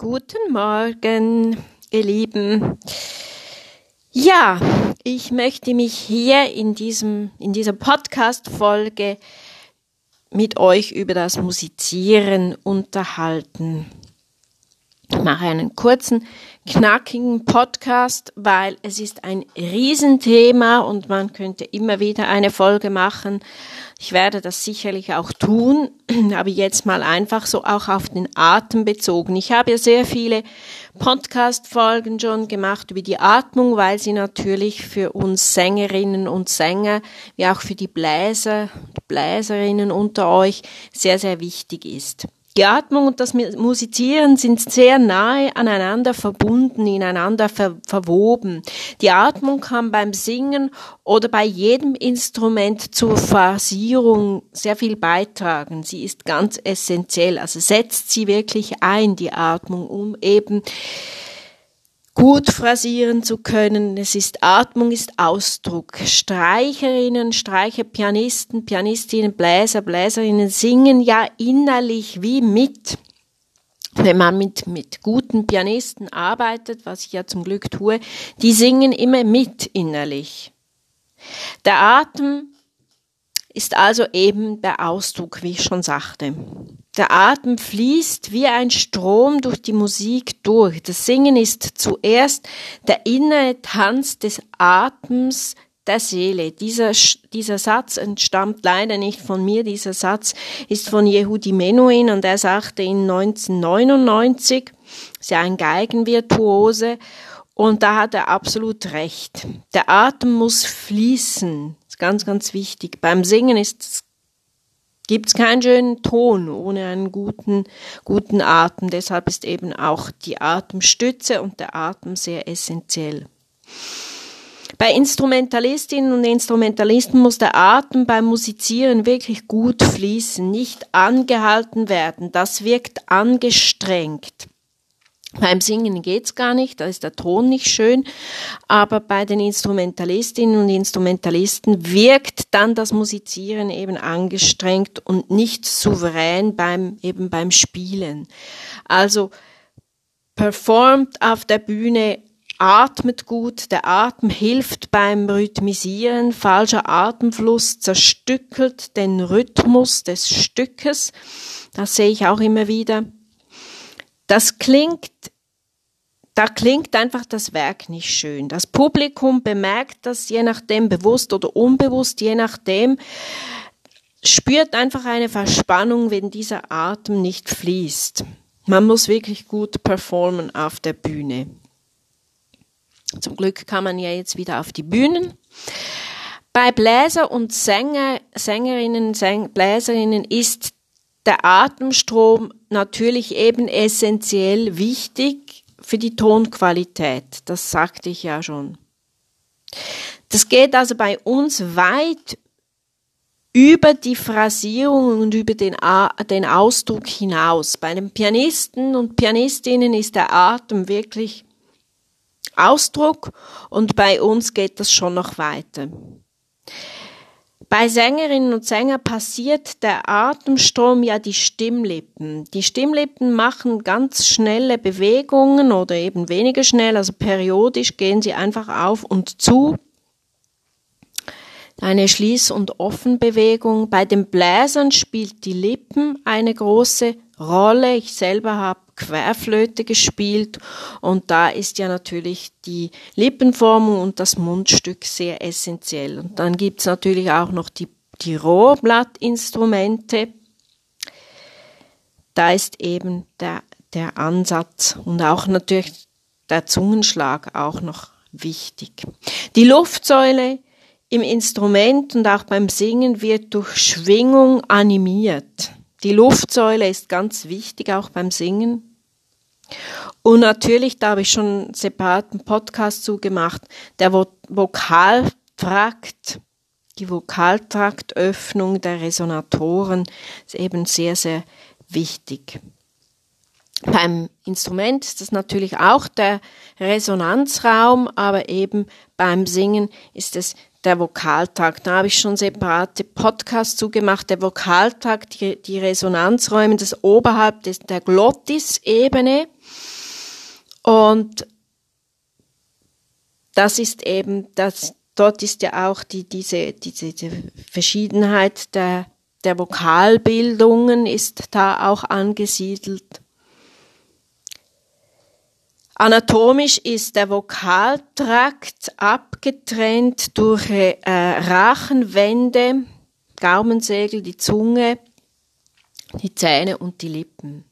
Guten Morgen, ihr Lieben. Ja, ich möchte mich hier in diesem, in dieser Podcast-Folge mit euch über das Musizieren unterhalten. Ich mache einen kurzen, knackigen Podcast, weil es ist ein Riesenthema und man könnte immer wieder eine Folge machen. Ich werde das sicherlich auch tun, aber jetzt mal einfach so auch auf den Atem bezogen. Ich habe ja sehr viele Podcast-Folgen schon gemacht über die Atmung, weil sie natürlich für uns Sängerinnen und Sänger, wie auch für die Bläser, Bläserinnen unter euch sehr, sehr wichtig ist. Die Atmung und das Musizieren sind sehr nahe aneinander verbunden, ineinander ver verwoben. Die Atmung kann beim Singen oder bei jedem Instrument zur Phrasierung sehr viel beitragen. Sie ist ganz essentiell. Also setzt sie wirklich ein, die Atmung, um eben gut phrasieren zu können. Es ist Atmung, ist Ausdruck. Streicherinnen, Streicher, Pianisten, Pianistinnen, Bläser, Bläserinnen singen ja innerlich wie mit. Wenn man mit, mit guten Pianisten arbeitet, was ich ja zum Glück tue, die singen immer mit innerlich. Der Atem ist also eben der Ausdruck, wie ich schon sagte. Der Atem fließt wie ein Strom durch die Musik durch. Das Singen ist zuerst der innere Tanz des Atems der Seele. Dieser, dieser Satz entstammt leider nicht von mir. Dieser Satz ist von Yehudi Menuhin und er sagte in 1999, ist ja ein Geigenvirtuose, und da hat er absolut recht. Der Atem muss fließen ganz, ganz wichtig. Beim Singen ist gibt es keinen schönen Ton ohne einen guten, guten Atem. Deshalb ist eben auch die Atemstütze und der Atem sehr essentiell. Bei Instrumentalistinnen und Instrumentalisten muss der Atem beim Musizieren wirklich gut fließen, nicht angehalten werden. Das wirkt angestrengt. Beim Singen geht's gar nicht, da ist der Ton nicht schön, aber bei den Instrumentalistinnen und Instrumentalisten wirkt dann das Musizieren eben angestrengt und nicht souverän beim, eben beim Spielen. Also performt auf der Bühne, atmet gut, der Atem hilft beim Rhythmisieren, falscher Atemfluss zerstückelt den Rhythmus des Stückes, das sehe ich auch immer wieder. Das klingt, da klingt einfach das Werk nicht schön. Das Publikum bemerkt das je nachdem bewusst oder unbewusst, je nachdem, spürt einfach eine Verspannung, wenn dieser Atem nicht fließt. Man muss wirklich gut performen auf der Bühne. Zum Glück kann man ja jetzt wieder auf die Bühnen. Bei Bläser und Sänger, Sängerinnen, Säng, Bläserinnen ist der Atemstrom natürlich eben essentiell wichtig für die Tonqualität. Das sagte ich ja schon. Das geht also bei uns weit über die Phrasierung und über den, den Ausdruck hinaus. Bei den Pianisten und Pianistinnen ist der Atem wirklich Ausdruck und bei uns geht das schon noch weiter. Bei Sängerinnen und Sängern passiert der Atemstrom ja die Stimmlippen. Die Stimmlippen machen ganz schnelle Bewegungen oder eben weniger schnell, also periodisch gehen sie einfach auf und zu. Eine Schließ- und Offenbewegung. Bei den Bläsern spielt die Lippen eine große Rolle. Ich selber habe Querflöte gespielt und da ist ja natürlich die Lippenformung und das Mundstück sehr essentiell. Und dann gibt's natürlich auch noch die, die Rohrblattinstrumente. Da ist eben der, der Ansatz und auch natürlich der Zungenschlag auch noch wichtig. Die Luftsäule im Instrument und auch beim Singen wird durch Schwingung animiert. Die Luftsäule ist ganz wichtig auch beim Singen. Und natürlich, da habe ich schon einen separaten Podcast zugemacht, der Vokaltrakt, die Vokaltraktöffnung der Resonatoren ist eben sehr, sehr wichtig. Beim Instrument ist das natürlich auch der Resonanzraum, aber eben beim Singen ist es der Vokaltakt. Da habe ich schon separate Podcasts zugemacht. Der Vokaltakt, die, die Resonanzräume, das oberhalb des, der Glottisebene. Und das ist eben, das, dort ist ja auch die, diese, diese, diese Verschiedenheit der, der Vokalbildungen ist da auch angesiedelt. Anatomisch ist der Vokaltrakt abgetrennt durch äh, Rachenwände, Gaumensegel, die Zunge, die Zähne und die Lippen.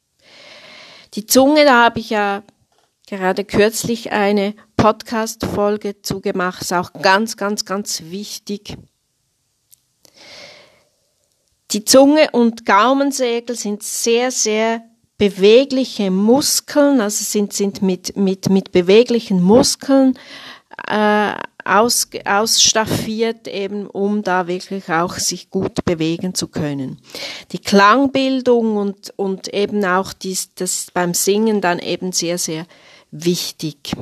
Die Zunge, da habe ich ja gerade kürzlich eine Podcast-Folge zugemacht, ist auch ganz, ganz, ganz wichtig. Die Zunge und Gaumensegel sind sehr, sehr bewegliche Muskeln, also sind, sind mit, mit, mit beweglichen Muskeln äh, aus, ausstaffiert, eben um da wirklich auch sich gut bewegen zu können. Die Klangbildung und, und eben auch dies, das beim Singen dann eben sehr, sehr wichtig.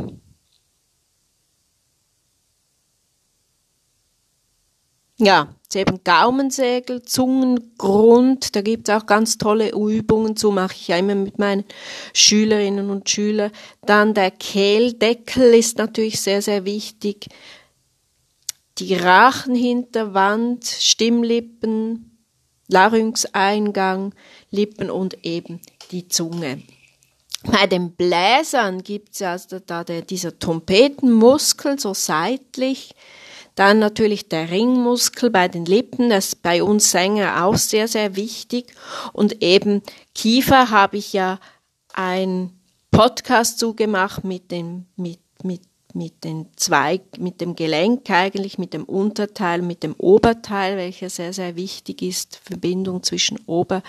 Ja, eben Gaumensegel, Zungengrund, da gibt es auch ganz tolle Übungen zu, mache ich ja immer mit meinen Schülerinnen und Schülern. Dann der Kehldeckel ist natürlich sehr, sehr wichtig. Die Rachenhinterwand, Stimmlippen, Larynxeingang, Lippen und eben die Zunge. Bei den Bläsern gibt es ja also da der, dieser Trompetenmuskel so seitlich, dann natürlich der Ringmuskel bei den Lippen, das ist bei uns Sänger auch sehr, sehr wichtig. Und eben Kiefer habe ich ja ein Podcast zugemacht mit dem, mit, mit, mit den zwei, mit dem Gelenk eigentlich, mit dem Unterteil, mit dem Oberteil, welcher sehr, sehr wichtig ist, Verbindung zwischen Ober,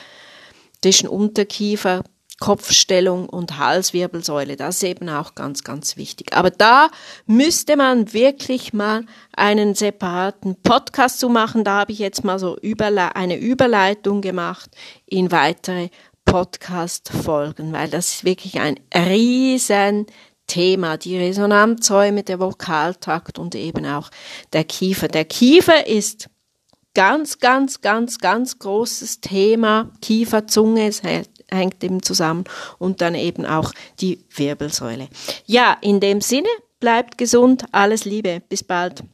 zwischen Unterkiefer, Kopfstellung und Halswirbelsäule. Das ist eben auch ganz, ganz wichtig. Aber da müsste man wirklich mal einen separaten Podcast zu machen. Da habe ich jetzt mal so eine Überleitung gemacht in weitere Podcast-Folgen, weil das ist wirklich ein riesen Thema, die Resonanzräume, der Vokaltakt und eben auch der Kiefer. Der Kiefer ist ganz, ganz, ganz, ganz großes Thema. Kiefer, Zunge, es hält hängt eben zusammen und dann eben auch die Wirbelsäule. Ja, in dem Sinne, bleibt gesund, alles Liebe, bis bald.